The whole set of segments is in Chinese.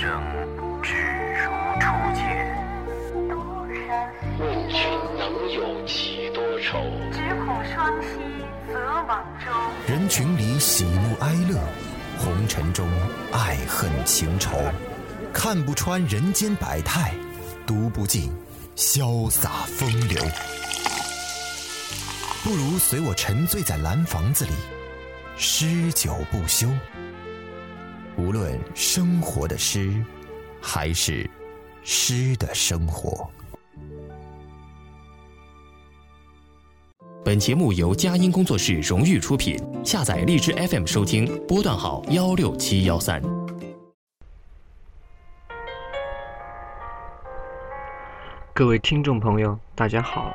生只如初见。问君能有几多愁？只恐双栖择网舟。人群里喜怒哀乐，红尘中爱恨情仇，看不穿人间百态，读不尽潇洒风流。不如随我沉醉在蓝房子里，诗酒不休。无论生活的诗，还是诗的生活。本节目由佳音工作室荣誉出品，下载荔枝 FM 收听，波段号幺六七幺三。各位听众朋友，大家好，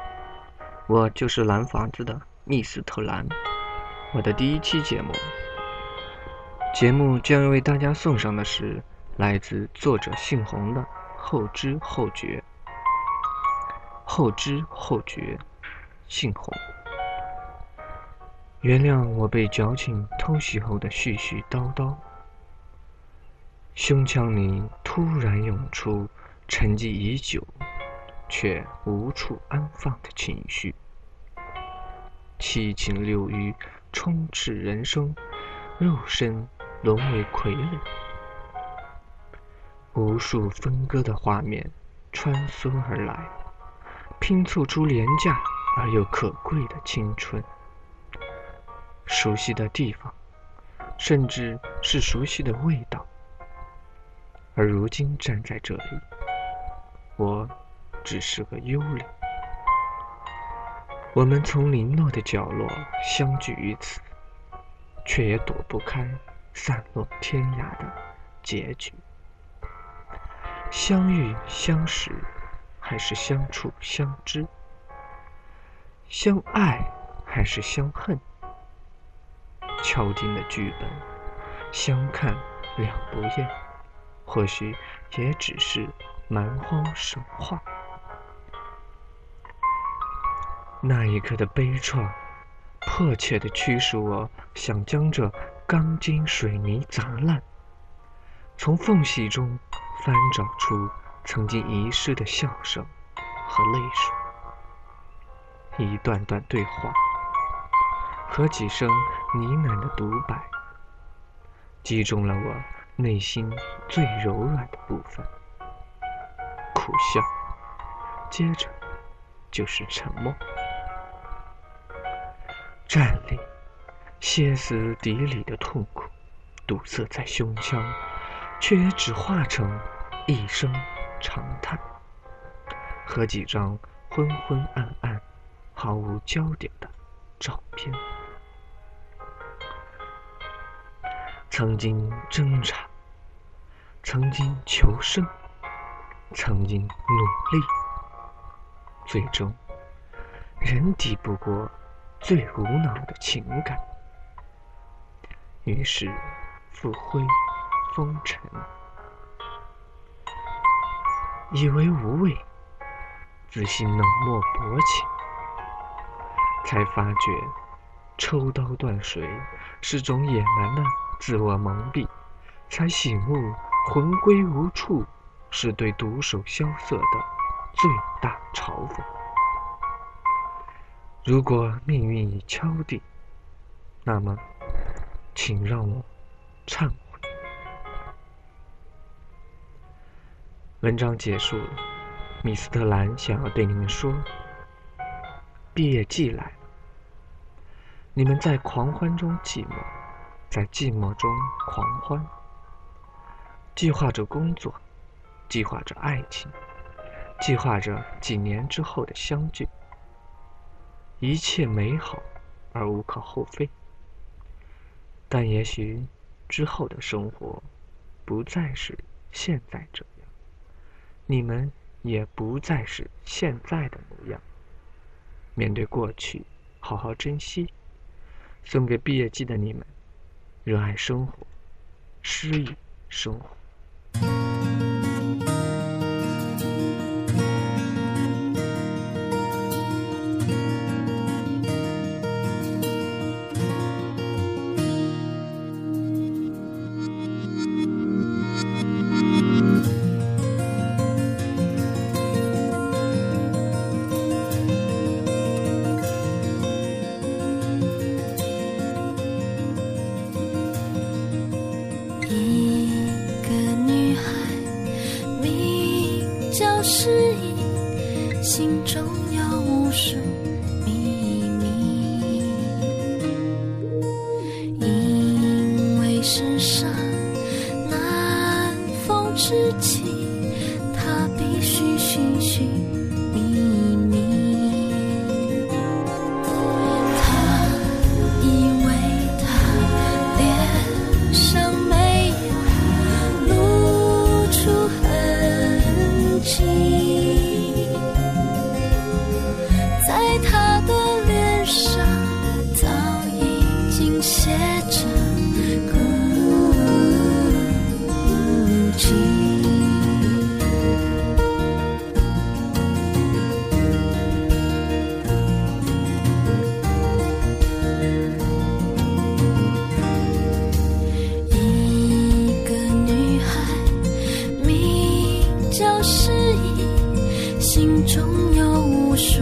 我就是蓝房子的密斯特兰，我的第一期节目。节目将要为大家送上的是来自作者姓洪的《后知后觉》。后知后觉，姓洪。原谅我被矫情偷袭后的絮絮叨叨，胸腔里突然涌出沉寂已久却无处安放的情绪，七情六欲充斥人生，肉身。沦为傀儡，无数分割的画面穿梭而来，拼凑出廉价而又可贵的青春。熟悉的地方，甚至是熟悉的味道，而如今站在这里，我只是个幽灵。我们从零落的角落相聚于此，却也躲不开。散落天涯的结局，相遇相识，还是相处相知？相爱还是相恨？敲定的剧本，相看两不厌，或许也只是蛮荒神话。那一刻的悲怆，迫切的驱使我想将这。钢筋水泥砸烂，从缝隙中翻找出曾经遗失的笑声和泪水，一段段对话。和几声呢喃的独白，击中了我内心最柔软的部分。苦笑，接着就是沉默，站立。歇斯底里的痛苦堵塞在胸腔，却也只化成一声长叹和几张昏昏暗暗、毫无焦点的照片。曾经挣扎，曾经求生，曾经努力，最终仍抵不过最无脑的情感。于是，复灰风尘，以为无畏，自信冷漠薄情，才发觉抽刀断水是种野蛮的自我蒙蔽，才醒悟魂归无处是对独守萧瑟的最大嘲讽。如果命运已敲定，那么。请让我忏悔。文章结束了，米斯特兰想要对你们说：毕业季来了，你们在狂欢中寂寞，在寂寞中狂欢，计划着工作，计划着爱情，计划着几年之后的相聚，一切美好而无可厚非。但也许，之后的生活，不再是现在这样，你们也不再是现在的模样。面对过去，好好珍惜。送给毕业季的你们，热爱生活，诗意生活。教室里心中有无数心中有无数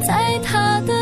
在他的